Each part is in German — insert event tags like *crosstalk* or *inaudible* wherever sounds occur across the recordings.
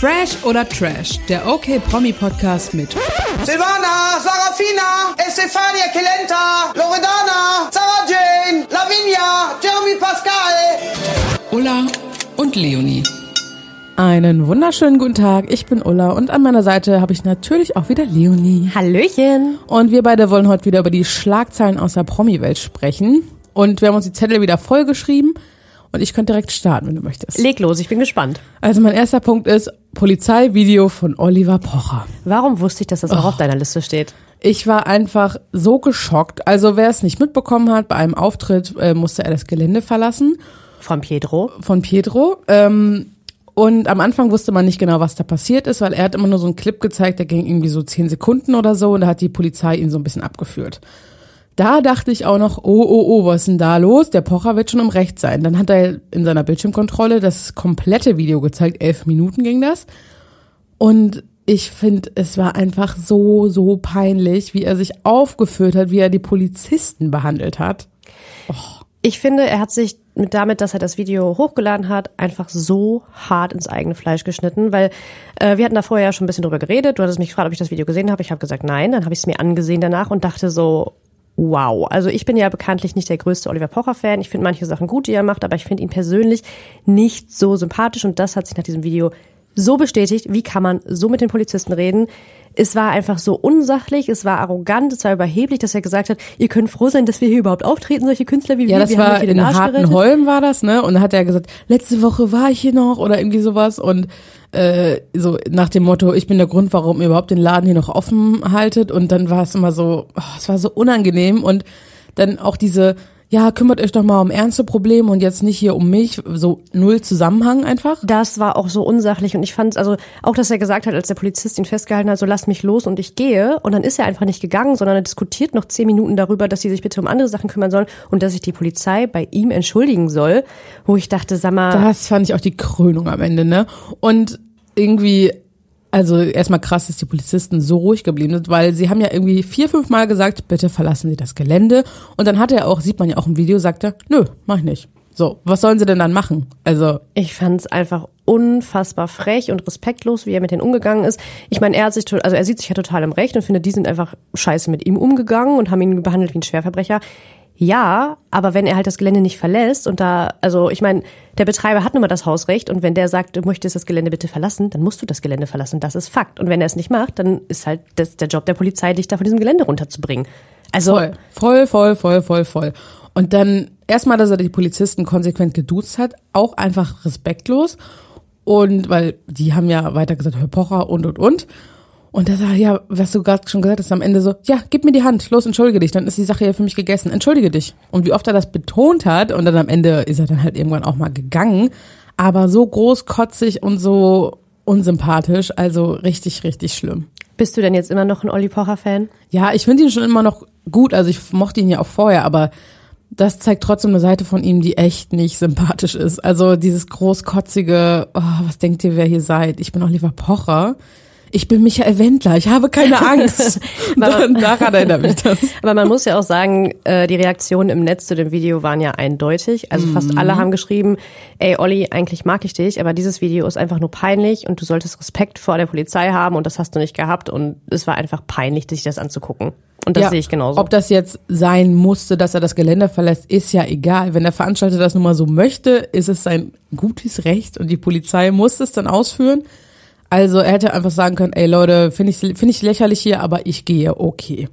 Fresh oder Trash, der OK Promi Podcast mit Silvana, Sarafina, Estefania Kelenta, Loredana, Sarah Jane, Lavinia, Jeremy Pascal. Ulla und Leonie. Einen wunderschönen guten Tag, ich bin Ulla und an meiner Seite habe ich natürlich auch wieder Leonie. Hallöchen. Und wir beide wollen heute wieder über die Schlagzeilen aus der Promi-Welt sprechen. Und wir haben uns die Zettel wieder vollgeschrieben und ich könnte direkt starten, wenn du möchtest. Leg los, ich bin gespannt. Also mein erster Punkt ist Polizeivideo von Oliver Pocher. Warum wusste ich, dass das auch auf deiner Liste steht? Ich war einfach so geschockt. Also wer es nicht mitbekommen hat, bei einem Auftritt äh, musste er das Gelände verlassen Von Pedro. von Pietro. Ähm, und am Anfang wusste man nicht genau, was da passiert ist, weil er hat immer nur so einen Clip gezeigt, der ging irgendwie so zehn Sekunden oder so und da hat die Polizei ihn so ein bisschen abgeführt. Da dachte ich auch noch, oh, oh, oh, was ist denn da los? Der Pocher wird schon im Recht sein. Dann hat er in seiner Bildschirmkontrolle das komplette Video gezeigt, elf Minuten ging das. Und ich finde, es war einfach so, so peinlich, wie er sich aufgeführt hat, wie er die Polizisten behandelt hat. Ich finde, er hat sich mit damit, dass er das Video hochgeladen hat, einfach so hart ins eigene Fleisch geschnitten, weil äh, wir hatten da vorher ja schon ein bisschen drüber geredet. Du hattest mich gefragt, ob ich das Video gesehen habe. Ich habe gesagt, nein. Dann habe ich es mir angesehen danach und dachte so, wow. Also ich bin ja bekanntlich nicht der größte Oliver Pocher-Fan. Ich finde manche Sachen gut, die er macht, aber ich finde ihn persönlich nicht so sympathisch und das hat sich nach diesem Video so bestätigt. Wie kann man so mit den Polizisten reden? Es war einfach so unsachlich, es war arrogant, es war überheblich, dass er gesagt hat, ihr könnt froh sein, dass wir hier überhaupt auftreten, solche Künstler wie Ja, wir. das wir war den in gerettet. Hartenholm war das, ne? Und da hat er gesagt, letzte Woche war ich hier noch oder irgendwie sowas und äh, so nach dem Motto, ich bin der Grund, warum ihr überhaupt den Laden hier noch offen haltet. Und dann war es immer so, oh, es war so unangenehm und dann auch diese, ja, kümmert euch doch mal um ernste Probleme und jetzt nicht hier um mich, so null Zusammenhang einfach. Das war auch so unsachlich und ich fand also auch, dass er gesagt hat, als der Polizist ihn festgehalten hat, so lass mich los und ich gehe und dann ist er einfach nicht gegangen, sondern er diskutiert noch zehn Minuten darüber, dass sie sich bitte um andere Sachen kümmern sollen und dass sich die Polizei bei ihm entschuldigen soll, wo ich dachte, sag mal, Das fand ich auch die Krönung am Ende, ne? Und irgendwie, also erstmal krass, dass die Polizisten so ruhig geblieben sind, weil sie haben ja irgendwie vier, fünf Mal gesagt, bitte verlassen Sie das Gelände. Und dann hat er auch, sieht man ja auch im Video, sagt er, nö, mach ich nicht. So, was sollen sie denn dann machen? Also, ich fand es einfach unfassbar frech und respektlos, wie er mit denen umgegangen ist. Ich meine, er hat sich, also er sieht sich ja total im Recht und findet, die sind einfach scheiße mit ihm umgegangen und haben ihn behandelt wie ein Schwerverbrecher. Ja, aber wenn er halt das Gelände nicht verlässt und da, also ich meine, der Betreiber hat nun mal das Hausrecht und wenn der sagt, du möchtest das Gelände bitte verlassen, dann musst du das Gelände verlassen. Das ist Fakt. Und wenn er es nicht macht, dann ist halt das der Job der Polizei, dich da von diesem Gelände runterzubringen. Also voll, voll, voll, voll, voll, voll. Und dann erstmal, dass er die Polizisten konsequent geduzt hat, auch einfach respektlos. Und weil die haben ja weiter gesagt, Herr Pocher und und und. Und da sagt ja, was du gerade schon gesagt hast, am Ende so, ja, gib mir die Hand, los, entschuldige dich, dann ist die Sache ja für mich gegessen, entschuldige dich. Und wie oft er das betont hat und dann am Ende ist er dann halt irgendwann auch mal gegangen, aber so großkotzig und so unsympathisch, also richtig, richtig schlimm. bist du denn jetzt immer noch ein Olli Pocher-Fan? Ja, ich finde ihn schon immer noch gut, also ich mochte ihn ja auch vorher, aber das zeigt trotzdem eine Seite von ihm, die echt nicht sympathisch ist. Also dieses großkotzige, oh, was denkt ihr, wer hier seid? Ich bin Oliver Pocher. Ich bin Michael Wendler, ich habe keine Angst. *laughs* Daran erinnert mich das. *laughs* Aber man muss ja auch sagen, äh, die Reaktionen im Netz zu dem Video waren ja eindeutig. Also fast alle haben geschrieben, ey Olli, eigentlich mag ich dich, aber dieses Video ist einfach nur peinlich und du solltest Respekt vor der Polizei haben und das hast du nicht gehabt und es war einfach peinlich, sich das anzugucken. Und das Ja, sehe ich genauso. Ob das jetzt sein musste, dass er das Gelände verlässt, ist ja egal. Wenn der Veranstalter das nun mal so möchte, ist es sein gutes Recht und die Polizei muss es dann ausführen. Also er hätte einfach sagen können, ey Leute, finde ich, finde ich lächerlich hier, aber ich gehe, okay.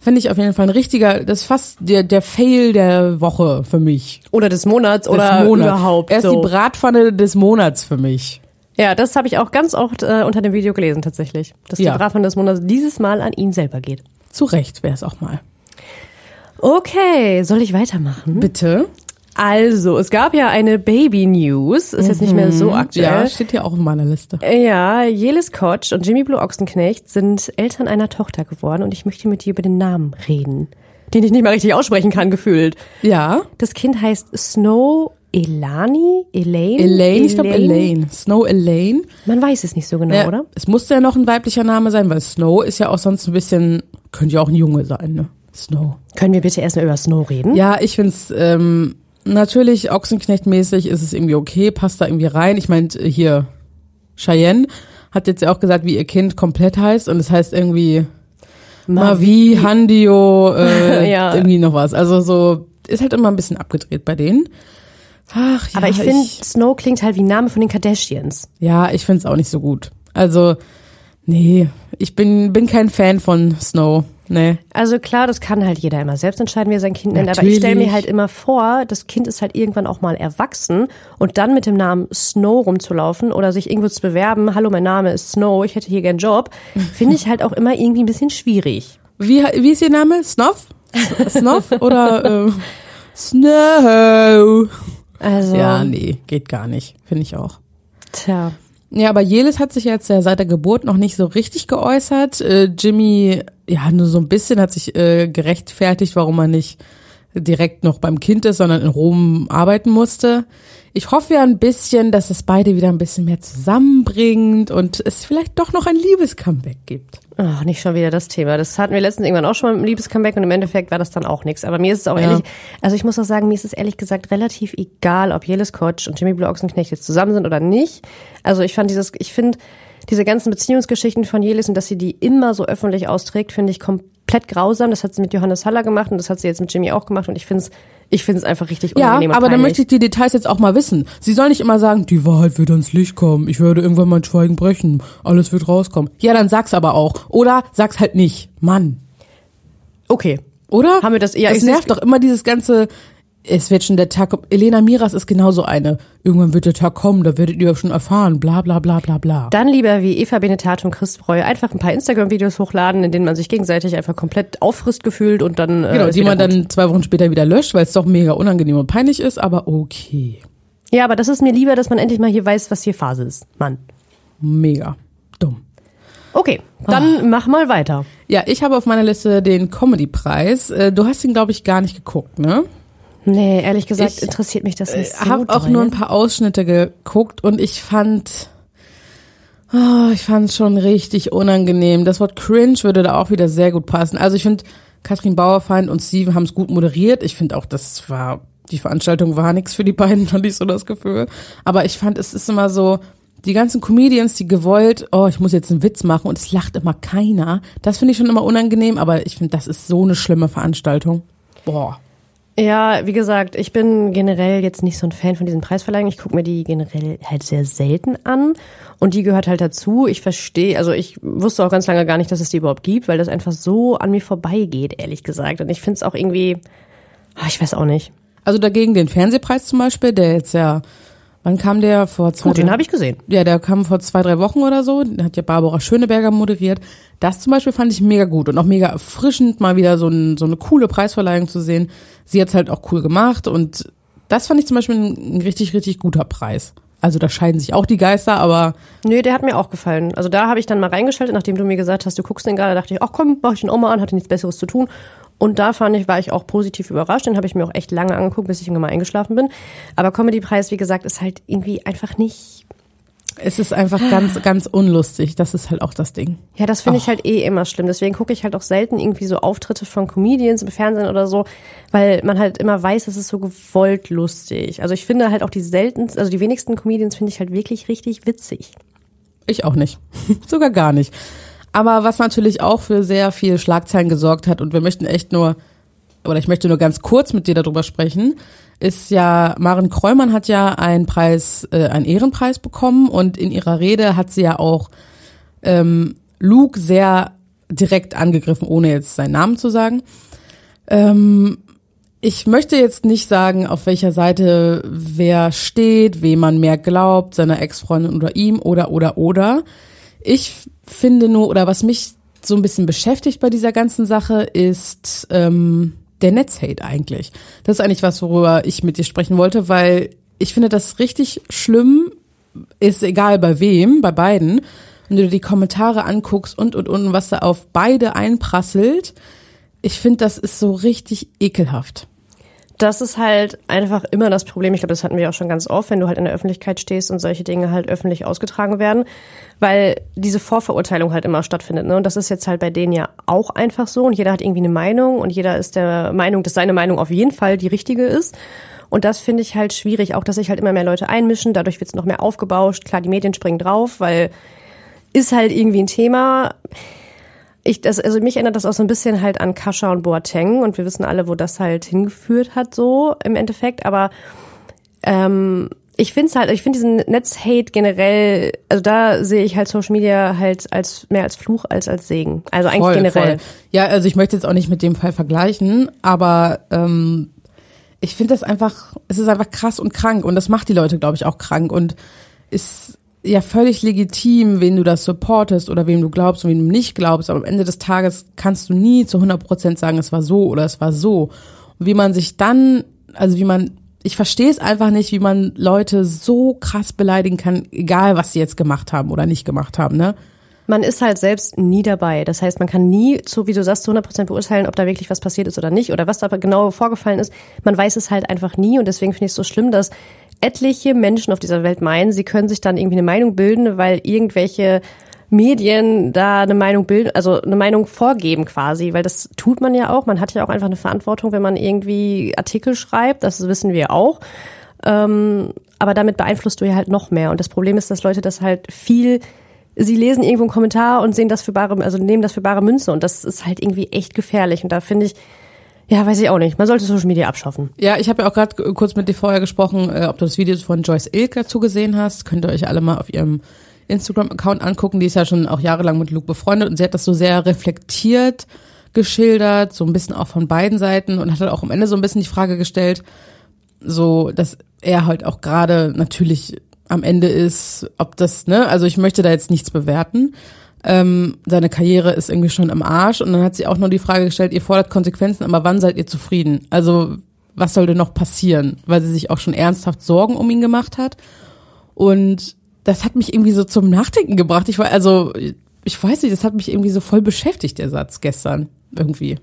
Finde ich auf jeden Fall ein richtiger, das ist fast der, der Fail der Woche für mich. oder des Monats Des oder Monats. überhaupt. Er ist so. die Bratpfanne des Monats für mich. ja, das habe ich auch ganz oft äh, unter dem Video gelesen tatsächlich. Dass Ja. die Bratpfanne des Monats dieses Mal an ihn selber geht. Zu Recht wäre es auch mal. Okay, soll ich weitermachen? Bitte? Also, es gab ja eine Baby-News, ist jetzt nicht mehr so aktuell. Ja, steht hier auch in meiner Liste. Ja, Jelis Kotsch und Jimmy Blue Ochsenknecht sind Eltern einer Tochter geworden und ich möchte mit dir über den Namen reden, den ich nicht mal richtig aussprechen kann, gefühlt. Ja. Das Kind heißt Snow Elani? Elaine? Elaine, ich glaube Elaine. Snow Elaine. Man weiß es nicht so genau, Ja, oder? Es musste ja noch ein weiblicher Name sein, weil Snow ist ja auch sonst ein bisschen, könnte ja auch ein Junge sein, ne? Snow. Können wir bitte erstmal über Snow reden? Ja, ich find's ähm, natürlich Ochsenknecht-mäßig ist es irgendwie okay, passt da irgendwie rein. Ich meine, hier Cheyenne hat jetzt ja auch gesagt, wie ihr Kind komplett heißt und es heißt irgendwie Mavi, Handio, *laughs* äh, Ja. irgendwie noch was. Also so ist halt immer ein bisschen abgedreht bei denen. Ach ja, Aber ich finde, Snow klingt halt wie Name von den Kardashians. ja, ich find's auch nicht so gut. Also nee, ich bin bin kein Fan von Snow. Nee. Also klar, das kann halt jeder immer selbst entscheiden, wie er sein Kind nennt. Aber ich stelle mir Natürlich. halt immer vor, das Kind ist halt irgendwann auch mal erwachsen und dann mit dem Namen Snow rumzulaufen oder sich irgendwo zu bewerben, hallo, mein Name ist Snow, ich hätte hier gern Job, *laughs* finde ich halt auch immer irgendwie ein bisschen schwierig. Wie wie ist ihr Name? Snoff? Snoff oder äh, Snow? Also, Ja, nee, geht gar nicht, finde ich auch. tja. Ja, aber Jelis hat sich jetzt ja seit der Geburt noch nicht so richtig geäußert. Äh, Jimmy, ja, nur so ein bisschen hat sich äh, gerechtfertigt, warum er nicht direkt noch beim Kind ist, sondern in Rom arbeiten musste. Ich hoffe ja ein bisschen, dass es beide wieder ein bisschen mehr zusammenbringt und es vielleicht doch noch ein Liebescomeback gibt. Ach, nicht schon wieder das Thema. Das hatten wir letztens irgendwann auch schon mal im Liebescomeback und im Endeffekt war das dann auch nichts. Aber mir ist es auch Ja. ehrlich, also ich muss auch sagen, mir ist es ehrlich gesagt relativ egal, ob Jelis Kotsch und Jimmy Blue Ochsenknecht jetzt zusammen sind oder nicht. Also ich fand dieses, ich finde diese ganzen Beziehungsgeschichten von Jelis und dass sie die immer so öffentlich austrägt, finde ich komplett grausam. Das hat sie mit Johannes Haller gemacht und das hat sie jetzt mit Jimmy auch gemacht und ich finde es, ich finde es einfach richtig Ja, unangenehm und aber dann möchte ich die Details jetzt auch mal wissen. Sie soll nicht immer sagen, die Wahrheit wird ans Licht kommen. Ich werde irgendwann mein Schweigen brechen. Alles wird rauskommen. Ja, dann sag's aber auch. Oder sag's halt nicht. Mann. Okay. Oder? Haben wir das eher- Das ich nervt doch immer dieses ganze, es wird schon der Tag kommen. Elena Miras ist genauso eine. Irgendwann wird der Tag kommen, da werdet ihr schon erfahren. Bla, bla, bla, bla, bla. Dann lieber wie Eva Benetat und Chris Breu einfach ein paar Instagram-Videos hochladen, in denen man sich gegenseitig einfach komplett auffrisst gefühlt und dann äh, genau, die man gut. dann zwei Wochen später wieder löscht, weil es doch mega unangenehm und peinlich ist, aber okay. Ja, aber das ist mir lieber, dass man endlich mal hier weiß, was hier Phase ist. Mann. Mega. Dumm. Okay, dann mach mal weiter. Ja, ich habe auf meiner Liste den Comedy-Preis. Äh, Du hast ihn, glaube ich, gar nicht geguckt, ne? Nee, ehrlich gesagt Ich, interessiert mich das nicht so. Ich habe auch nur ein paar Ausschnitte geguckt und ich fand, oh, ich fand es schon richtig unangenehm. Das Wort cringe würde da auch wieder sehr gut passen. Also ich finde, Katrin Bauerfeind und Steven haben es gut moderiert. Ich finde auch, das war, die Veranstaltung war nichts für die beiden, *laughs* hatte ich so das Gefühl. Aber ich fand, es ist immer so, die ganzen Comedians, die gewollt, oh, ich muss jetzt einen Witz machen und es lacht immer keiner. Das finde ich schon immer unangenehm, aber ich finde, das ist so eine schlimme Veranstaltung. Boah. Ja, wie gesagt, ich bin generell jetzt nicht so ein Fan von diesen Preisverleihungen. Ich gucke mir die generell halt sehr selten an. Und die gehört halt dazu. Ich verstehe, also ich wusste auch ganz lange gar nicht, dass es die überhaupt gibt, weil das einfach so an mir vorbeigeht, ehrlich gesagt. Und ich finde es auch irgendwie, ah, ich weiß auch nicht. Also dagegen den Fernsehpreis zum Beispiel, der jetzt ja, wann kam der? Vor zwei, Gut, den drei- habe ich gesehen. Ja, der kam vor zwei, drei Wochen oder so. Den hat ja Barbara Schöneberger moderiert. Das zum Beispiel fand ich mega gut und auch mega erfrischend, mal wieder so, ein, so eine coole Preisverleihung zu sehen. Sie hat's halt auch cool gemacht und das fand ich zum Beispiel ein, ein richtig, richtig guter Preis. Also da scheiden sich auch die Geister, aber Nö, der hat mir auch gefallen. Also da habe ich dann mal reingeschaltet, nachdem du mir gesagt hast, du guckst den gerade, dachte ich, ach komm, mach ich den auch mal an, hatte nichts Besseres zu tun. Und da fand ich, war ich auch positiv überrascht. Den habe ich mir auch echt lange angeguckt, bis ich irgendwann mal eingeschlafen bin. Aber Comedy-Preis, wie gesagt, ist halt irgendwie einfach nicht. es ist einfach ganz, ganz unlustig. Das ist halt auch das Ding. Ja, das finde ich halt eh immer schlimm. Deswegen gucke ich halt auch selten irgendwie so Auftritte von Comedians im Fernsehen oder so, weil man halt immer weiß, es ist so gewollt lustig. Also ich finde halt auch die seltensten, also die wenigsten Comedians finde ich halt wirklich richtig witzig. Ich auch nicht. *laughs* Sogar gar nicht. Aber was natürlich auch für sehr viel Schlagzeilen gesorgt hat, und wir möchten echt nur, oder ich möchte nur ganz kurz mit dir darüber sprechen, ist ja, Maren Kräumann hat ja einen Preis, äh, einen Ehrenpreis bekommen und in ihrer Rede hat sie ja auch ähm, Luke sehr direkt angegriffen, ohne jetzt seinen Namen zu sagen. Ähm, ich möchte jetzt nicht sagen, auf welcher Seite wer steht, wem man mehr glaubt, seiner Ex-Freundin oder ihm oder oder oder. Ich finde nur, oder was mich so ein bisschen beschäftigt bei dieser ganzen Sache, ist ähm, der Netzhate eigentlich. Das ist eigentlich was, worüber ich mit dir sprechen wollte, weil ich finde das richtig schlimm, ist egal bei wem, bei beiden, wenn du dir die Kommentare anguckst und und und, was da auf beide einprasselt. Ich finde, das ist so richtig ekelhaft. Das ist halt einfach immer das Problem. Ich glaube, das hatten wir auch schon ganz oft, wenn du halt in der Öffentlichkeit stehst und solche Dinge halt öffentlich ausgetragen werden, weil diese Vorverurteilung halt immer stattfindet. Ne? Und das ist jetzt halt bei denen ja auch einfach so. Und jeder hat irgendwie eine Meinung und jeder ist der Meinung, dass seine Meinung auf jeden Fall die richtige ist. Und das finde ich halt schwierig, auch dass sich halt immer mehr Leute einmischen, dadurch wird es noch mehr aufgebauscht. Klar, die Medien springen drauf, weil ist halt irgendwie ein Thema. Ich, das, also mich erinnert das auch so ein bisschen halt an Kascha und Boateng und wir wissen alle, wo das halt hingeführt hat, so im Endeffekt. Aber ähm, ich finde es halt, ich finde diesen Netzhate generell, also da sehe ich halt Social Media halt als mehr als Fluch als als Segen. Also eigentlich Voll, generell. Voll. Ja, also ich möchte jetzt auch nicht mit dem Fall vergleichen, aber ähm, ich finde das einfach, es ist einfach krass und krank und das macht die Leute, glaube ich, auch krank und ist ja völlig legitim, wen du das supportest oder wem du glaubst und wem du nicht glaubst, aber am Ende des Tages kannst du nie zu 100 Prozent sagen, es war so oder es war so. Und wie man sich dann, also wie man, ich verstehe es einfach nicht, wie man Leute so krass beleidigen kann, egal was sie jetzt gemacht haben oder nicht gemacht haben, ne? Man ist halt selbst nie dabei. Das heißt, man kann nie, so wie du sagst, zu 100% beurteilen, ob da wirklich was passiert ist oder nicht oder was da genau vorgefallen ist. Man weiß es halt einfach nie und deswegen finde ich es so schlimm, dass etliche Menschen auf dieser Welt meinen, sie können sich dann irgendwie eine Meinung bilden, weil irgendwelche Medien da eine Meinung bilden, also eine Meinung vorgeben quasi, weil das tut man ja auch. Man hat ja auch einfach eine Verantwortung, wenn man irgendwie Artikel schreibt, das wissen wir auch. Ähm, aber damit beeinflusst du ja halt noch mehr. Und das Problem ist, dass Leute das halt viel, sie lesen irgendwo einen Kommentar und sehen das für bare, also nehmen das für bare Münze. Und das ist halt irgendwie echt gefährlich. Und da finde ich, ja, weiß ich auch nicht. Man sollte Social Media abschaffen. Ja, ich habe ja auch gerade kurz mit dir vorher gesprochen, äh, ob du das Video von Joyce Ilk dazu gesehen hast. Könnt ihr euch alle mal auf ihrem Instagram-Account angucken. Die ist ja schon auch jahrelang mit Luke befreundet und sie hat das so sehr reflektiert geschildert, so ein bisschen auch von beiden Seiten und hat halt auch am Ende so ein bisschen die Frage gestellt, so, dass er halt auch gerade natürlich am Ende ist, ob das, ne, also ich möchte da jetzt nichts bewerten. Ähm, seine Karriere ist irgendwie schon im Arsch und dann hat sie auch nur die Frage gestellt, ihr fordert Konsequenzen, aber wann seid ihr zufrieden? Also was soll denn noch passieren? Weil sie sich auch schon ernsthaft Sorgen um ihn gemacht hat. Und das hat mich irgendwie so zum Nachdenken gebracht. Ich war, also, ich weiß nicht, das hat mich irgendwie so voll beschäftigt, der Satz gestern. Irgendwie.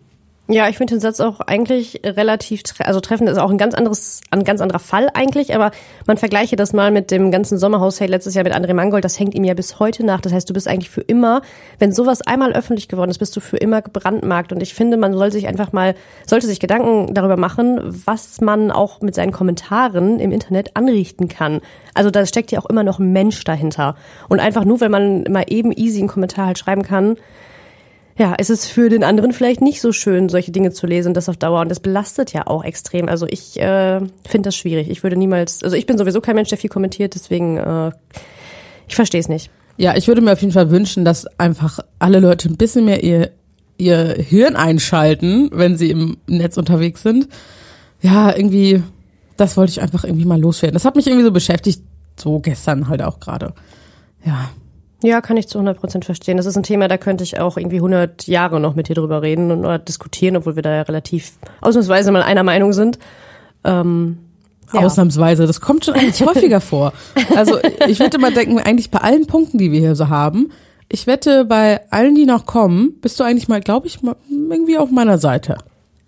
Ja, ich finde den Satz auch eigentlich relativ, tre also treffend ist auch ein ganz anderes, ein ganz anderer Fall eigentlich, aber man vergleiche das mal mit dem ganzen Sommerhaus-Sale letztes Jahr mit André Mangold, das hängt ihm ja bis heute nach. Das heißt, du bist eigentlich für immer, wenn sowas einmal öffentlich geworden ist, bist du für immer gebrandmarkt. Und ich finde, man soll sich einfach mal, sollte sich Gedanken darüber machen, was man auch mit seinen Kommentaren im Internet anrichten kann. Also da steckt ja auch immer noch ein Mensch dahinter. Und einfach nur, wenn man mal eben easy einen Kommentar halt schreiben kann, ja, es ist für den anderen vielleicht nicht so schön, solche Dinge zu lesen, das auf Dauer. Und das belastet ja auch extrem. Also ich äh, finde das schwierig. Ich würde niemals, also ich bin sowieso kein Mensch, der viel kommentiert, deswegen äh, ich verstehe es nicht. Ja, ich würde mir auf jeden Fall wünschen, dass einfach alle Leute ein bisschen mehr ihr, ihr Hirn einschalten, wenn sie im Netz unterwegs sind. Ja, irgendwie, das wollte ich einfach irgendwie mal loswerden. Das hat mich irgendwie so beschäftigt, so gestern halt auch gerade. Ja. Ja, kann ich zu 100 Prozent verstehen. Das ist ein Thema, da könnte ich auch irgendwie 100 Jahre noch mit dir drüber reden und oder diskutieren, obwohl wir da ja relativ ausnahmsweise mal einer Meinung sind. Ähm, ja. Ausnahmsweise, das kommt schon eigentlich häufiger vor. Also ich würde mal denken, eigentlich bei allen Punkten, die wir hier so haben, ich wette, bei allen, die noch kommen, bist du eigentlich mal, glaube ich, mal irgendwie auf meiner Seite.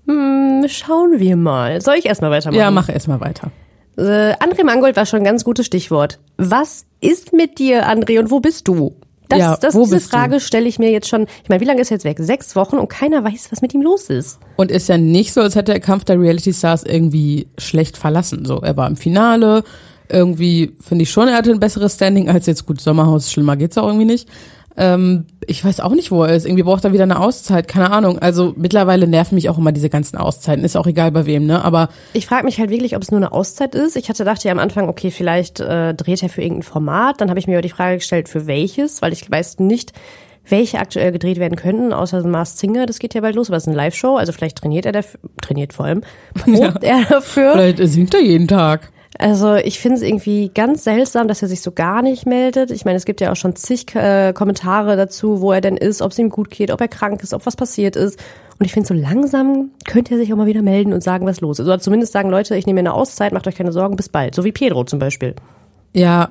Hm, schauen wir mal. Soll ich erstmal weitermachen? Ja, mach erstmal weiter. Äh, André Mangold war schon ein ganz gutes Stichwort. Was ist mit dir, André, und wo bist du? Das, Ja, das, wo diese bist du? Frage stelle ich mir jetzt schon. Ich meine, wie lange ist er jetzt weg? Sechs Wochen und keiner weiß, was mit ihm los ist. Und ist ja nicht so, als hätte der Kampf der Reality Stars irgendwie schlecht verlassen. So, er war im Finale. Irgendwie finde ich schon, er hatte ein besseres Standing als jetzt gut Sommerhaus. Schlimmer geht's auch irgendwie nicht. Ähm, ich weiß auch nicht, wo er ist. Irgendwie braucht er wieder eine Auszeit. Keine Ahnung. Also mittlerweile nerven mich auch immer diese ganzen Auszeiten. Ist auch egal bei wem, ne? Aber Ich frage mich halt wirklich, ob es nur eine Auszeit ist. Ich hatte dachte ja am Anfang, okay, vielleicht äh, dreht er für irgendein Format. Dann habe ich mir aber die Frage gestellt, für welches, weil ich weiß nicht, welche aktuell gedreht werden könnten, außer Masked Singer. Das geht ja bald los, aber es ist eine Live-Show. Also vielleicht trainiert er dafür, trainiert vor allem, *laughs* probt er dafür. vielleicht singt er jeden Tag. Also ich finde es irgendwie ganz seltsam, dass er sich so gar nicht meldet. Ich meine, es gibt ja auch schon zig äh, Kommentare dazu, wo er denn ist, ob es ihm gut geht, ob er krank ist, ob was passiert ist. Und ich finde, so langsam könnte er sich auch mal wieder melden und sagen, was los ist. Oder zumindest sagen, Leute, ich nehme mir eine Auszeit, macht euch keine Sorgen, bis bald. So wie Pedro zum Beispiel. Ja,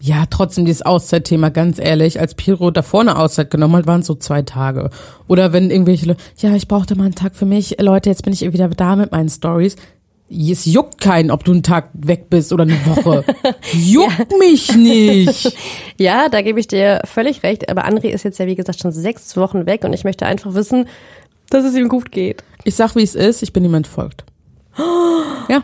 ja, trotzdem dieses Auszeitthema, ganz ehrlich, als Piro davor eine Auszeit genommen hat, waren es so zwei Tage. Oder wenn irgendwelche ja, ich brauchte mal einen Tag für mich, Leute, jetzt bin ich wieder da mit meinen Stories. Es juckt keinen, ob du einen Tag weg bist oder eine Woche. *laughs* Juckt mich nicht. *laughs* Ja, da gebe ich dir völlig recht. Aber André ist jetzt ja, wie gesagt, schon sechs Wochen weg und ich möchte einfach wissen, dass es ihm gut geht. Ich sag, wie es ist, ich bin ihm entfolgt. *gasps* Ja.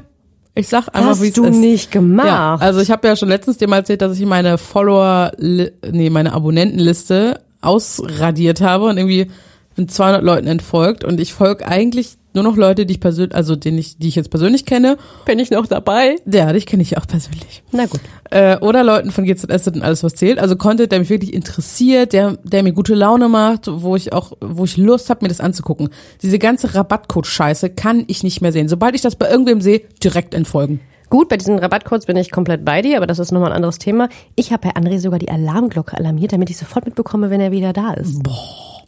Ich sag einfach, wie es Hast du ist. nicht gemacht. Ja, also ich habe ja schon letztens dir mal erzählt, dass ich meine Follower, nee, meine Abonnentenliste ausradiert habe und irgendwie bin 200 Leuten entfolgt und ich folge eigentlich nur noch Leute, die ich persönlich, also denen ich, die ich jetzt persönlich kenne. Bin ich noch dabei? Ja, dich kenne ich auch persönlich. Na gut. Äh, oder Leuten von GZS und alles was zählt. Also Content, der mich wirklich interessiert, der, der mir gute Laune macht, wo ich auch, wo ich Lust habe, mir das anzugucken. Diese ganze Rabattcode-Scheiße kann ich nicht mehr sehen. Sobald ich das bei irgendwem sehe, direkt entfolgen. Gut, bei diesen Rabattcodes bin ich komplett bei dir, aber das ist nochmal ein anderes Thema. Ich habe bei André sogar die Alarmglocke alarmiert, damit ich sofort mitbekomme, wenn er wieder da ist.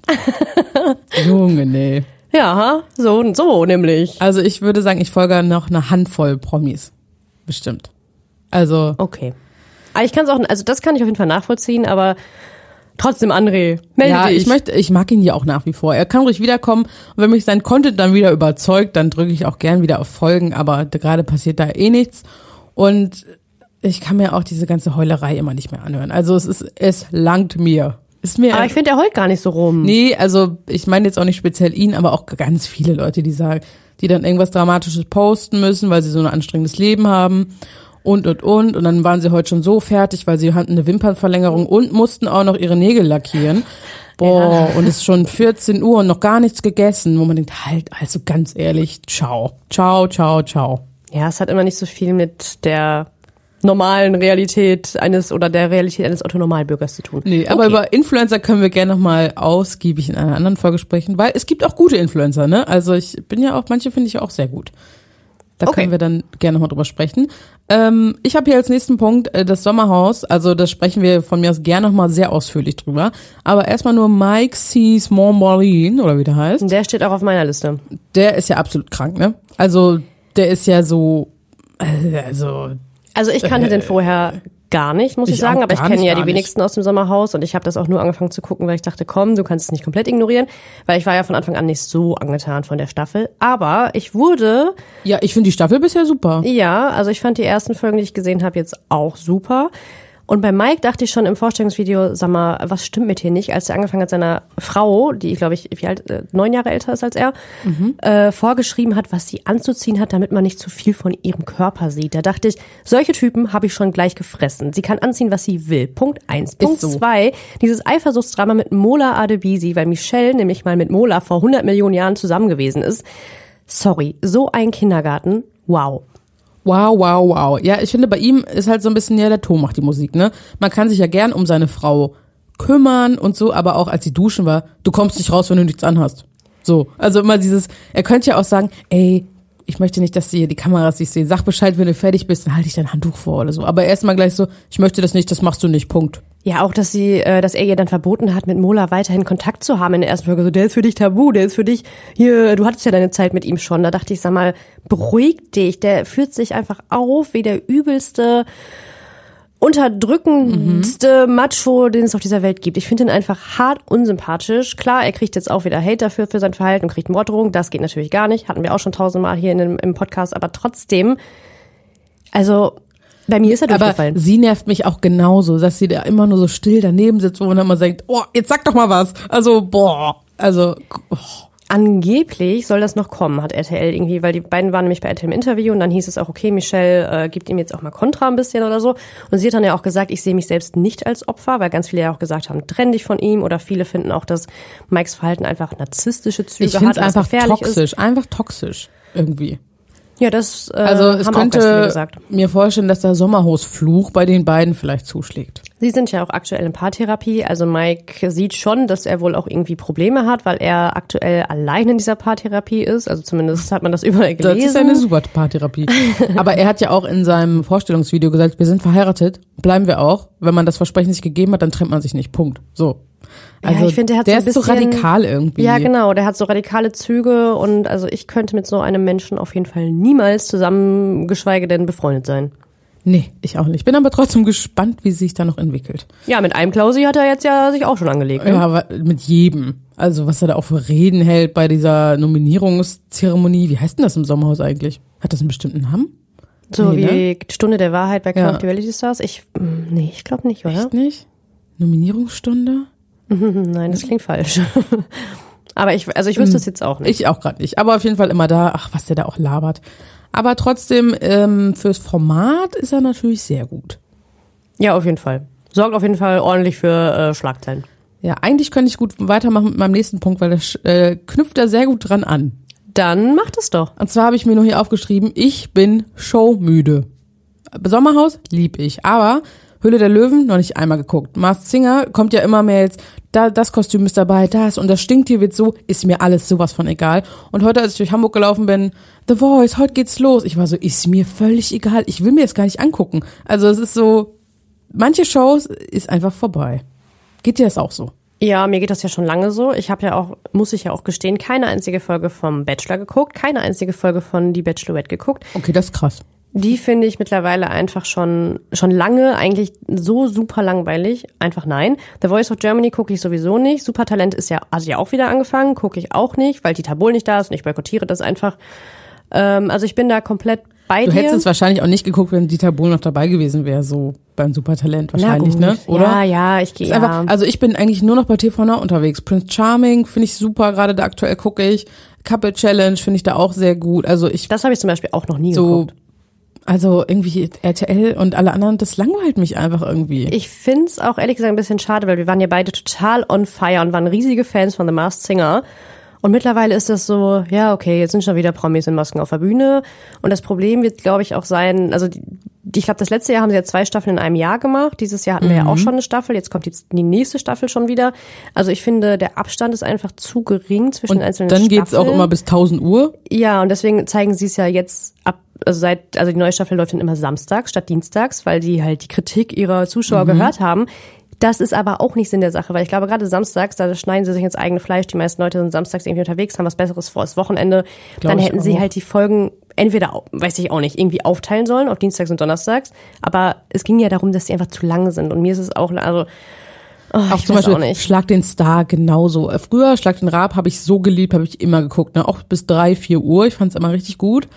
*laughs* Junge, nee. Ja, so, so nämlich. Also ich würde sagen, ich folge noch eine Handvoll Promis. Bestimmt. Also, Okay. Aber ich kann es auch, also das kann ich auf jeden Fall nachvollziehen, aber trotzdem, André, melde ja, dich. ich möchte, ich mag ihn ja auch nach wie vor. Er kann ruhig wiederkommen. Und wenn mich sein Content dann wieder überzeugt, dann drücke ich auch gern wieder auf Folgen, aber gerade passiert da eh nichts. Und ich kann mir auch diese ganze Heulerei immer nicht mehr anhören. Also es ist, es langt mir. Ist mir. aber ich finde, der heult gar nicht so rum. Nee, also ich meine jetzt auch nicht speziell ihn, aber auch ganz viele Leute, die sagen, die dann irgendwas Dramatisches posten müssen, weil sie so ein anstrengendes Leben haben und und und und dann waren sie heute schon so fertig, weil sie hatten eine Wimpernverlängerung und mussten auch noch ihre Nägel lackieren. Boah, und es ist schon 14 Uhr und noch gar nichts gegessen, wo man denkt, halt, also ganz ehrlich, ciao, ciao, ciao, ciao. Ja, es hat immer nicht so viel mit der normalen Realität eines oder der Realität eines Otto-Normalbürgers zu tun. Nee, aber Okay. über Influencer können wir gerne noch mal ausgiebig in einer anderen Folge sprechen, weil es gibt auch gute Influencer, ne? Also ich bin ja auch, manche finde ich auch sehr gut. Da Okay. können wir dann gerne noch mal drüber sprechen. Ähm, ich habe hier als nächsten Punkt äh, das Sommerhaus. Also da sprechen wir von mir aus gerne noch mal sehr ausführlich drüber. Aber erstmal nur Mike C's Montmarine, oder wie der heißt. Der steht auch auf meiner Liste. Der ist ja absolut krank, ne? Also der ist ja so, äh, also Also ich kannte den vorher gar nicht, muss ich, ich sagen, aber ich kenne nicht, ja die nicht. wenigsten aus dem Sommerhaus und ich habe das auch nur angefangen zu gucken, weil ich dachte, komm, du kannst es nicht komplett ignorieren, weil ich war ja von Anfang an nicht so angetan von der Staffel, aber ich wurde, ja, ich finde die Staffel bisher super. ja, also ich fand die ersten Folgen, die ich gesehen habe, jetzt auch super. Und bei Mike dachte ich schon im Vorstellungsvideo, sag mal, was stimmt mit hier nicht, als er angefangen hat, seiner Frau, die, glaube ich, wie alt, äh, neun Jahre älter ist als er, äh, vorgeschrieben hat, was sie anzuziehen hat, damit man nicht zu viel von ihrem Körper sieht. Da dachte ich, solche Typen habe ich schon gleich gefressen. Sie kann anziehen, was sie will. Punkt eins. Punkt so. zwei, dieses Eifersuchtsdrama mit Mola Adebisi, weil Michelle nämlich mal mit Mola vor 100 Millionen Jahren zusammen gewesen ist. Sorry, so ein Kindergarten, wow. Wow, wow, wow. Ja, ich finde, bei ihm ist halt so ein bisschen, ja, der Ton macht die Musik, ne? Man kann sich ja gern um seine Frau kümmern und so, aber auch als sie duschen war, du kommst nicht raus, wenn du nichts anhast. So. Also immer dieses, er könnte ja auch sagen, ey, ich möchte nicht, dass die, die Kameras dich sehen. Sag Bescheid, wenn du fertig bist, dann halte ich dein Handtuch vor oder so. Aber erstmal gleich so, ich möchte das nicht, das machst du nicht, Punkt. Ja, auch, dass sie, äh, dass er ihr dann verboten hat, mit Mola weiterhin Kontakt zu haben in der ersten Folge. So, der ist für dich tabu, der ist für dich hier, du hattest ja deine Zeit mit ihm schon. Da dachte ich, sag mal, beruhig dich. Der führt sich einfach auf wie der übelste, unterdrückendste Macho, den es auf dieser Welt gibt. Ich finde ihn einfach hart unsympathisch. Klar, er kriegt jetzt auch wieder Hate dafür für sein Verhalten und kriegt Morddrohungen. Das geht natürlich gar nicht. Hatten wir auch schon tausendmal hier in dem, im Podcast. Aber trotzdem, also bei mir ist er Aber durchgefallen. sie nervt mich auch genauso, dass sie da immer nur so still daneben sitzt und dann immer sagt, oh, jetzt sag doch mal was. Also, boah. Also, oh. Angeblich soll das noch kommen, hat RTL irgendwie, weil die beiden waren nämlich bei RTL im Interview und dann hieß es auch, okay, Michelle äh, gibt ihm jetzt auch mal Kontra ein bisschen oder so. Und sie hat dann ja auch gesagt, ich sehe mich selbst nicht als Opfer, weil ganz viele ja auch gesagt haben, trenn dich von ihm oder viele finden auch, dass Mikes Verhalten einfach narzisstische Züge ich finde hat, es was einfach gefährlich toxisch, einfach toxisch irgendwie. Ja, das äh, Also es haben könnte gesagt. mir vorstellen, dass der Sommerhausfluch bei den beiden vielleicht zuschlägt. Sie sind ja auch aktuell in Paartherapie. Also Mike sieht schon, dass er wohl auch irgendwie Probleme hat, weil er aktuell allein in dieser Paartherapie ist. Also zumindest hat man das *laughs* überall Das gelesen. ist eine super Paartherapie. *laughs* Aber er hat ja auch in seinem Vorstellungsvideo gesagt, wir sind verheiratet, bleiben wir auch. Wenn man das Versprechen nicht gegeben hat, dann trennt man sich nicht. Punkt. So. Also ich finde, der hat der so ist so bisschen- radikal irgendwie. Ja, genau. Der hat so radikale Züge und also ich könnte mit so einem Menschen auf jeden Fall niemals zusammen, geschweige denn befreundet sein. Nee, ich auch nicht. Ich bin aber trotzdem gespannt, wie sich da noch entwickelt. Ja, mit einem Klausi hat er jetzt ja sich auch schon angelegt. Ne? Ja, aber mit jedem. Also was er da auch für Reden hält bei dieser Nominierungszeremonie. Wie heißt denn das im Sommerhaus eigentlich? Hat das einen bestimmten Namen? So Nee, wie Stunde der Wahrheit bei Ja. Der Reality Stars. Ich, mm, nee, ich glaube nicht, oder? Echt nicht? Nominierungsstunde? *laughs* Nein, das klingt falsch. *laughs* Aber ich, also ich wüsste es jetzt auch nicht. Ich auch gerade nicht. Aber auf jeden Fall immer da. Ach, was der da auch labert. Aber trotzdem, ähm, fürs Format ist er natürlich sehr gut. Ja, auf jeden Fall. Sorgt auf jeden Fall ordentlich für äh, Schlagzeilen. Ja, eigentlich könnte ich gut weitermachen mit meinem nächsten Punkt, weil das äh, knüpft da sehr gut dran an. Dann macht es doch. Und zwar habe ich mir nur hier aufgeschrieben, ich bin showmüde. Sommerhaus lieb ich, aber Hülle der Löwen noch nicht einmal geguckt. Mars Singer kommt ja immer mehr jetzt, da das Kostüm ist dabei, das und das stinkt hier wird so, ist mir alles sowas von egal. Und heute, als ich durch Hamburg gelaufen bin, The Voice, heute geht's los. Ich war so, ist mir völlig egal. Ich will mir das gar nicht angucken. Also es ist so, manche Shows ist einfach vorbei. Geht dir das auch so? Ja, mir geht das ja schon lange so. Ich habe ja auch, muss ich ja auch gestehen, keine einzige Folge vom Bachelor geguckt, keine einzige Folge von Die Bachelorette geguckt. Okay, das ist krass. Die finde ich mittlerweile einfach schon, schon lange eigentlich so super langweilig. Einfach nein. The Voice of Germany gucke ich sowieso nicht. Supertalent ist ja, also ja auch wieder angefangen, gucke ich auch nicht, weil Dieter Bohl nicht da ist und ich boykottiere das einfach. Ähm, also ich bin da komplett bei Du dir. hättest es wahrscheinlich auch nicht geguckt, wenn Dieter Bohlen noch dabei gewesen wäre, so beim Supertalent wahrscheinlich, ne? Oder? Ja, ja, ich gehe. Ja. also ich bin eigentlich nur noch bei TV Now unterwegs. Prince Charming finde ich super, gerade da aktuell gucke ich. Couple Challenge finde ich da auch sehr gut. Also ich Das habe ich zum Beispiel auch noch nie so, geguckt. Also irgendwie RTL und alle anderen, das langweilt mich einfach irgendwie. Ich find's auch ehrlich gesagt ein bisschen schade, weil wir waren ja beide total on fire und waren riesige Fans von The Masked Singer. Und mittlerweile ist das so, ja, okay, jetzt sind schon wieder Promis in Masken auf der Bühne. Und das Problem wird, glaube ich, auch sein, also ich glaube, das letzte Jahr haben sie ja zwei Staffeln in einem Jahr gemacht. Dieses Jahr hatten wir ja Mhm. auch schon eine Staffel. Jetzt kommt jetzt die nächste Staffel schon wieder. Also ich finde, der Abstand ist einfach zu gering zwischen und den einzelnen dann geht's auch Staffeln. immer bis 1000 Uhr. Ja, und deswegen zeigen sie es ja jetzt ab, also seit, also die neue Staffel läuft dann immer samstags statt dienstags, weil die halt die Kritik ihrer Zuschauer gehört haben. Das ist aber auch nicht Sinn der Sache, weil ich glaube, gerade samstags, da schneiden sie sich ins eigene Fleisch. Die meisten Leute sind samstags irgendwie unterwegs, haben was Besseres vor, das Wochenende. dann ich hätten sie halt die Folgen entweder, weiß ich auch nicht, irgendwie aufteilen sollen auf Dienstags und Donnerstags. Aber es ging ja darum, dass die einfach zu lang sind. Und mir ist es auch, also, oh, Auch ich zum Beispiel auch nicht. Schlag den Star genauso. Äh, Früher Schlag den Raab habe ich so geliebt, habe ich immer geguckt, ne? Auch bis drei, vier Uhr. Ich fand's immer richtig gut.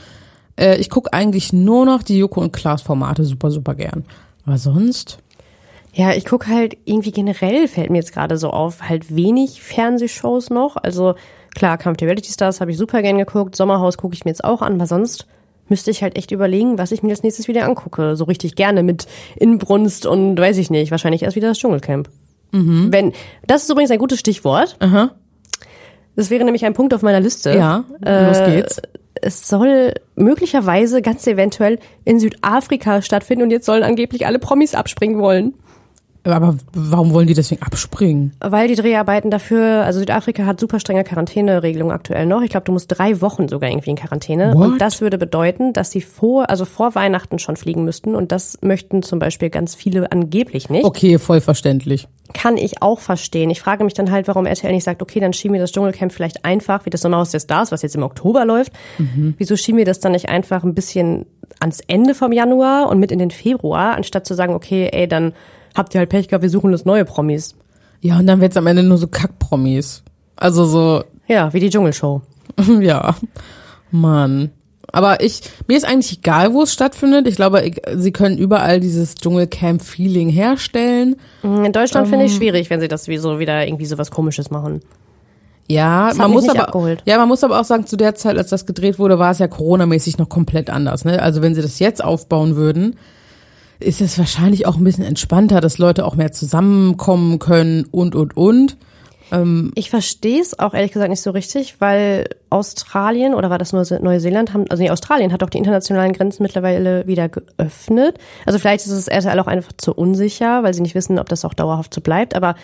Äh, ich gucke eigentlich nur noch die Joko und Klaas Formate super, super gern. Aber sonst? Ja, ich gucke halt irgendwie generell, fällt mir jetzt gerade so auf, halt wenig Fernsehshows noch. Also klar, Kampf der Reality Stars habe ich super gern geguckt, Sommerhaus gucke ich mir jetzt auch an, aber sonst müsste ich halt echt überlegen, was ich mir als nächstes wieder angucke. So richtig gerne mit Inbrunst und weiß ich nicht, wahrscheinlich erst wieder das Dschungelcamp. Wenn, das ist übrigens ein gutes Stichwort. Mhm. Aha. Das wäre nämlich ein Punkt auf meiner Liste. Ja, los geht's. Es soll möglicherweise ganz eventuell in Südafrika stattfinden und jetzt sollen angeblich alle Promis abspringen wollen. Aber warum wollen die deswegen abspringen? Weil die Dreharbeiten dafür, also Südafrika hat super strenge Quarantäneregelungen aktuell noch. Ich glaube, du musst drei Wochen sogar irgendwie in Quarantäne. What? Und das würde bedeuten, dass sie vor, also vor Weihnachten schon fliegen müssten. Und das möchten zum Beispiel ganz viele angeblich nicht. Okay, voll verständlich. Kann ich auch verstehen. Ich frage mich dann halt, warum RTL nicht sagt, okay, dann schieben wir das Dschungelcamp vielleicht einfach, wie das Sommerhaus der Stars, was jetzt im Oktober läuft. Wieso schieben wir das dann nicht einfach ein bisschen ans Ende vom Januar und mit in den Februar, anstatt zu sagen, okay, ey, dann habt ihr halt Pech gehabt, wir suchen uns neue Promis. Ja, und dann wird's am Ende nur so Kackpromis. Also so, Ja, wie die Dschungelshow. *laughs* ja. Mann. Aber ich, mir ist eigentlich egal, wo es stattfindet. Ich glaube, ich, sie können überall dieses Dschungelcamp-Feeling herstellen. In Deutschland finde Ähm. ich schwierig, wenn sie das wie so wieder irgendwie so was Komisches machen. Ja, hat man muss aber, abgeholt. ja, man muss aber auch sagen, zu der Zeit, als das gedreht wurde, war es ja coronamäßig noch komplett anders, ne? Also wenn sie das jetzt aufbauen würden, ist es wahrscheinlich auch ein bisschen entspannter, dass Leute auch mehr zusammenkommen können und, und, und. Ich verstehe es auch ehrlich gesagt nicht so richtig, weil Australien oder war das nur Neuseeland haben, also nee, Australien hat auch die internationalen Grenzen mittlerweile wieder geöffnet. Also vielleicht ist es RTL auch einfach zu unsicher, weil sie nicht wissen, ob das auch dauerhaft so bleibt, aber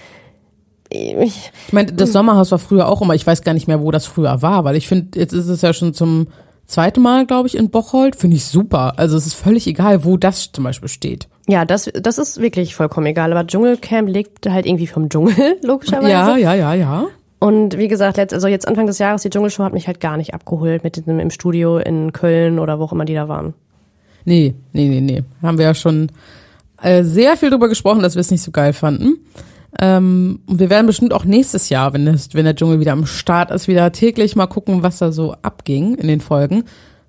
ich, Ich meine, das Sommerhaus war früher auch immer, ich weiß gar nicht mehr, wo das früher war, weil ich finde, jetzt ist es ja schon zum zweiten Mal, glaube ich, in Bocholt. Finde ich super. Also es ist völlig egal, wo das zum Beispiel steht. Ja, das, das ist wirklich vollkommen egal, aber Dschungelcamp lebt halt irgendwie vom Dschungel, *laughs* logischerweise. Ja, ja, ja, ja. Und wie gesagt, letzt, also jetzt Anfang des Jahres, die Dschungelshow hat mich halt gar nicht abgeholt mit diesem im Studio in Köln oder wo auch immer die da waren. Nee, nee, nee, nee. Haben wir ja schon äh, sehr viel drüber gesprochen, dass wir es nicht so geil fanden. Ähm, und wir werden bestimmt auch nächstes Jahr, wenn, das, wenn der Dschungel wieder am Start ist, wieder täglich mal gucken, was da so abging in den Folgen.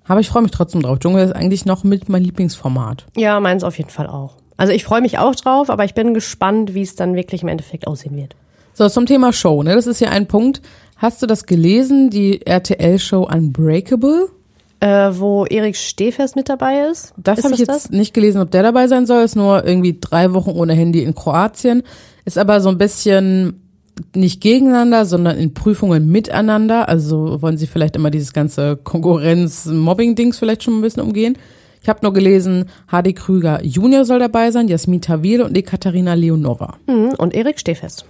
Aber ich freue mich trotzdem drauf. Dschungel ist eigentlich noch mit mein Lieblingsformat. Ja, meins auf jeden Fall auch. Also ich freue mich auch drauf, aber ich bin gespannt, wie es dann wirklich im Endeffekt aussehen wird. So, zum Thema Show, ne? Das ist ja ein Punkt. Hast du das gelesen, die RTL-Show Unbreakable? Äh, wo Erik Stehfest mit dabei ist. Das habe ich jetzt das? nicht gelesen, ob der dabei sein soll. Ist nur irgendwie drei Wochen ohne Handy in Kroatien. Ist aber so ein bisschen nicht gegeneinander, sondern in Prüfungen miteinander. Also wollen sie vielleicht immer dieses ganze Konkurrenz-Mobbing-Dings vielleicht schon ein bisschen umgehen. Ich habe nur gelesen, Hardy Krüger Junior soll dabei sein, Jasmin Tawil und Ekaterina Leonova. Mhm, Und Erik Stehfest.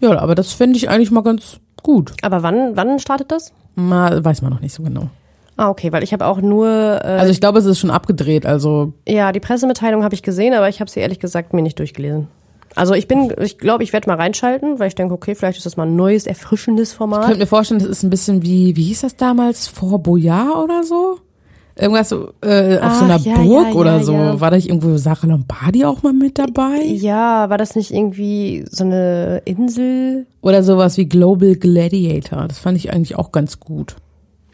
Ja, aber das fände ich eigentlich mal ganz gut. Aber wann, wann startet das? Mal weiß man noch nicht so genau. Ah, okay, weil ich habe auch nur, äh, Also ich glaube, es ist schon abgedreht. Also ja, die Pressemitteilung habe ich gesehen, aber ich habe sie ehrlich gesagt mir nicht durchgelesen. Also ich bin, ich glaube, ich werde mal reinschalten, weil ich denke, okay, vielleicht ist das mal ein neues, erfrischendes Ich Format. könnte mir vorstellen, das ist ein bisschen wie, wie hieß das damals, vor Boyard oder so? Irgendwas so, äh, auf so Ach, einer ja, Burg ja, oder ja, so. War da nicht irgendwo Sarah Lombardi auch mal mit dabei? Ja, war das nicht irgendwie so eine Insel? Oder sowas wie Global Gladiator. Das fand ich eigentlich auch ganz gut.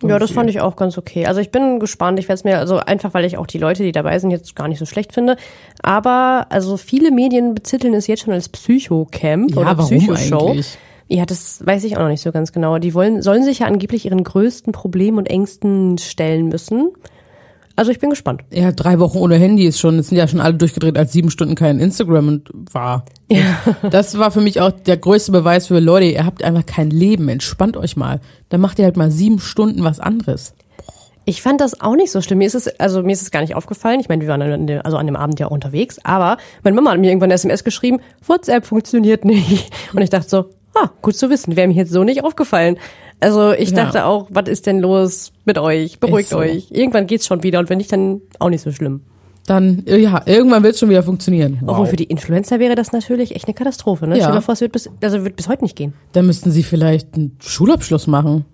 Ja, das fand ich auch ganz okay. Also ich bin gespannt. Ich werde es mir, also einfach, weil ich auch die Leute, die dabei sind, jetzt gar nicht so schlecht finde. Aber also viele Medien betiteln es jetzt schon als Psycho-Camp Ja, oder Psycho-Show. eigentlich? Ja, das weiß ich auch noch nicht so ganz genau. Die wollen, sollen sich ja angeblich ihren größten Problemen und Ängsten stellen müssen. Also ich bin gespannt. Ja, drei Wochen ohne Handy ist schon, es sind ja schon alle durchgedreht, als sieben Stunden kein Instagram und war. Das war für mich auch der größte Beweis für Leute, ihr habt einfach kein Leben, entspannt euch mal. Dann macht ihr halt mal sieben Stunden was anderes. Ich fand das auch nicht so schlimm. Mir ist es, also mir ist es gar nicht aufgefallen. Ich meine, wir waren an dem, also an dem Abend ja auch unterwegs, aber meine Mama hat mir irgendwann eine SMS geschrieben, WhatsApp funktioniert nicht. Und ich dachte so, ah, gut zu wissen, wäre mir jetzt so nicht aufgefallen. Also ich Ja. dachte auch, was ist denn los mit euch? Beruhigt so. euch. Irgendwann geht's schon wieder und wenn nicht, dann auch nicht so schlimm. Dann, ja, irgendwann wird es schon wieder funktionieren. Obwohl für die Influencer wäre das natürlich echt eine Katastrophe. Ne? Ja. Stell dir vor, es wird bis, also wird bis heute nicht gehen. Dann müssten sie vielleicht einen Schulabschluss machen.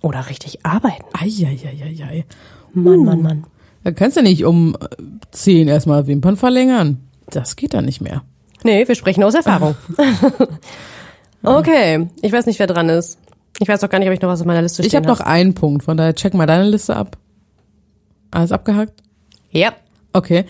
Oder richtig arbeiten. Eieieiei. Mann, Mann, Mann. Da kannst du nicht um äh, zehn erstmal Wimpern verlängern. Das geht dann nicht mehr. Nee, wir sprechen aus Erfahrung. *laughs* okay, ich weiß nicht, wer dran ist. Ich weiß auch gar nicht, ob ich noch was auf meiner Liste Ich stehen habe noch einen Punkt, von daher check mal deine Liste ab. Alles abgehakt? Ja. Okay.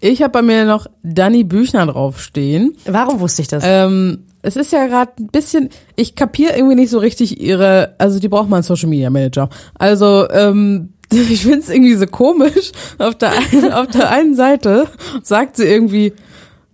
Ich habe bei mir noch Danny Büchner draufstehen. Warum wusste ich das? Ähm, es ist ja gerade ein bisschen, ich kapiere irgendwie nicht so richtig ihre, also die braucht mal einen Social Media Manager. Also, ähm, *laughs* ich find's irgendwie so komisch. Auf der, einen, auf der einen Seite sagt sie irgendwie,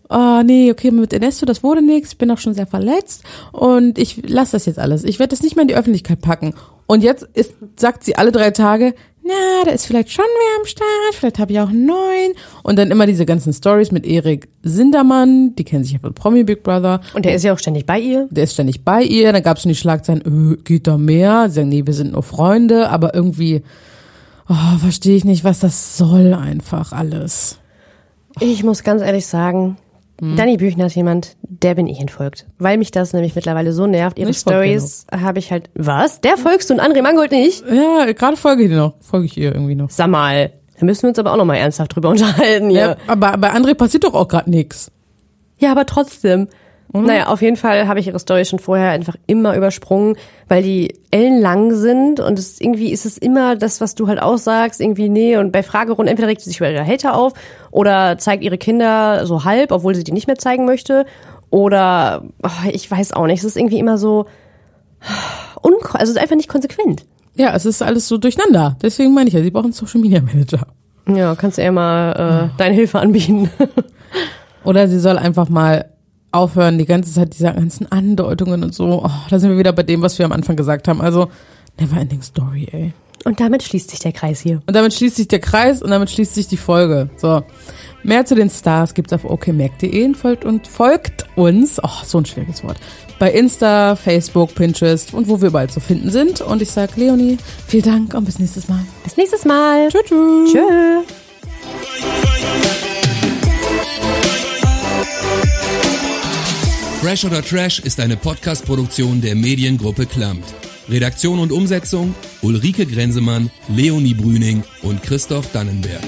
oh nee, okay, mit Ernesto, das wurde nichts, ich bin auch schon sehr verletzt und ich lasse das jetzt alles. Ich werde das nicht mehr in die Öffentlichkeit packen. Und jetzt ist, sagt sie alle drei Tage, na, da ist vielleicht schon wer am Start, vielleicht habe ich auch einen neuen. Und dann immer diese ganzen Stories mit Erik Sindermann, die kennen sich ja von Promi Big Brother. Und der ist ja auch ständig bei ihr. Der ist ständig bei ihr, dann gab es schon die Schlagzeilen, äh, geht da mehr? Sie sagen, nee, wir sind nur Freunde, aber irgendwie, oh, verstehe ich nicht, was das soll einfach alles. Ich muss ganz ehrlich sagen, Hm. Danny Büchner ist jemand, der bin ich entfolgt. Weil mich das nämlich mittlerweile so nervt. Ihre Stories habe ich halt. Was? Der folgst du und André Mangold nicht? Ja, gerade folge ich dir noch, folge ich ihr irgendwie noch. Sag mal. Da müssen wir uns aber auch noch mal ernsthaft drüber *laughs* unterhalten hier. Ja, aber bei André passiert doch auch gerade nichts. Ja, aber trotzdem. Naja, auf jeden Fall habe ich ihre Story schon vorher einfach immer übersprungen, weil die ellenlang sind und es irgendwie ist es immer das, was du halt aussagst, irgendwie nee und bei Fragerunden entweder regt sie sich über ihre Hater auf oder zeigt ihre Kinder so halb, obwohl sie die nicht mehr zeigen möchte oder oh, ich weiß auch nicht, es ist irgendwie immer so also es ist einfach nicht konsequent. Ja, es ist alles so durcheinander. Deswegen meine ich ja, sie brauchen einen Social Media Manager. Ja, kannst du eher mal äh, deine Hilfe anbieten. *laughs* Oder sie soll einfach mal aufhören, die ganze Zeit diese ganzen Andeutungen und so. Oh, da sind wir wieder bei dem, was wir am Anfang gesagt haben. Also, never ending story, ey. Und damit schließt sich der Kreis hier. Und damit schließt sich der Kreis und damit schließt sich die Folge. So. Mehr zu den Stars gibt's auf okmac.de folgt und folgt uns, oh, so ein schwieriges Wort, bei Insta, Facebook, Pinterest und wo wir überall zu finden sind. Und ich sag Leonie, vielen Dank und bis nächstes Mal. Bis nächstes Mal. Tschüss. tschüss. Fresh oder Trash ist eine Podcast-Produktion der Mediengruppe Klammt. Redaktion und Umsetzung Ulrike Grenzemann, Leonie Brüning und Christoph Dannenberg.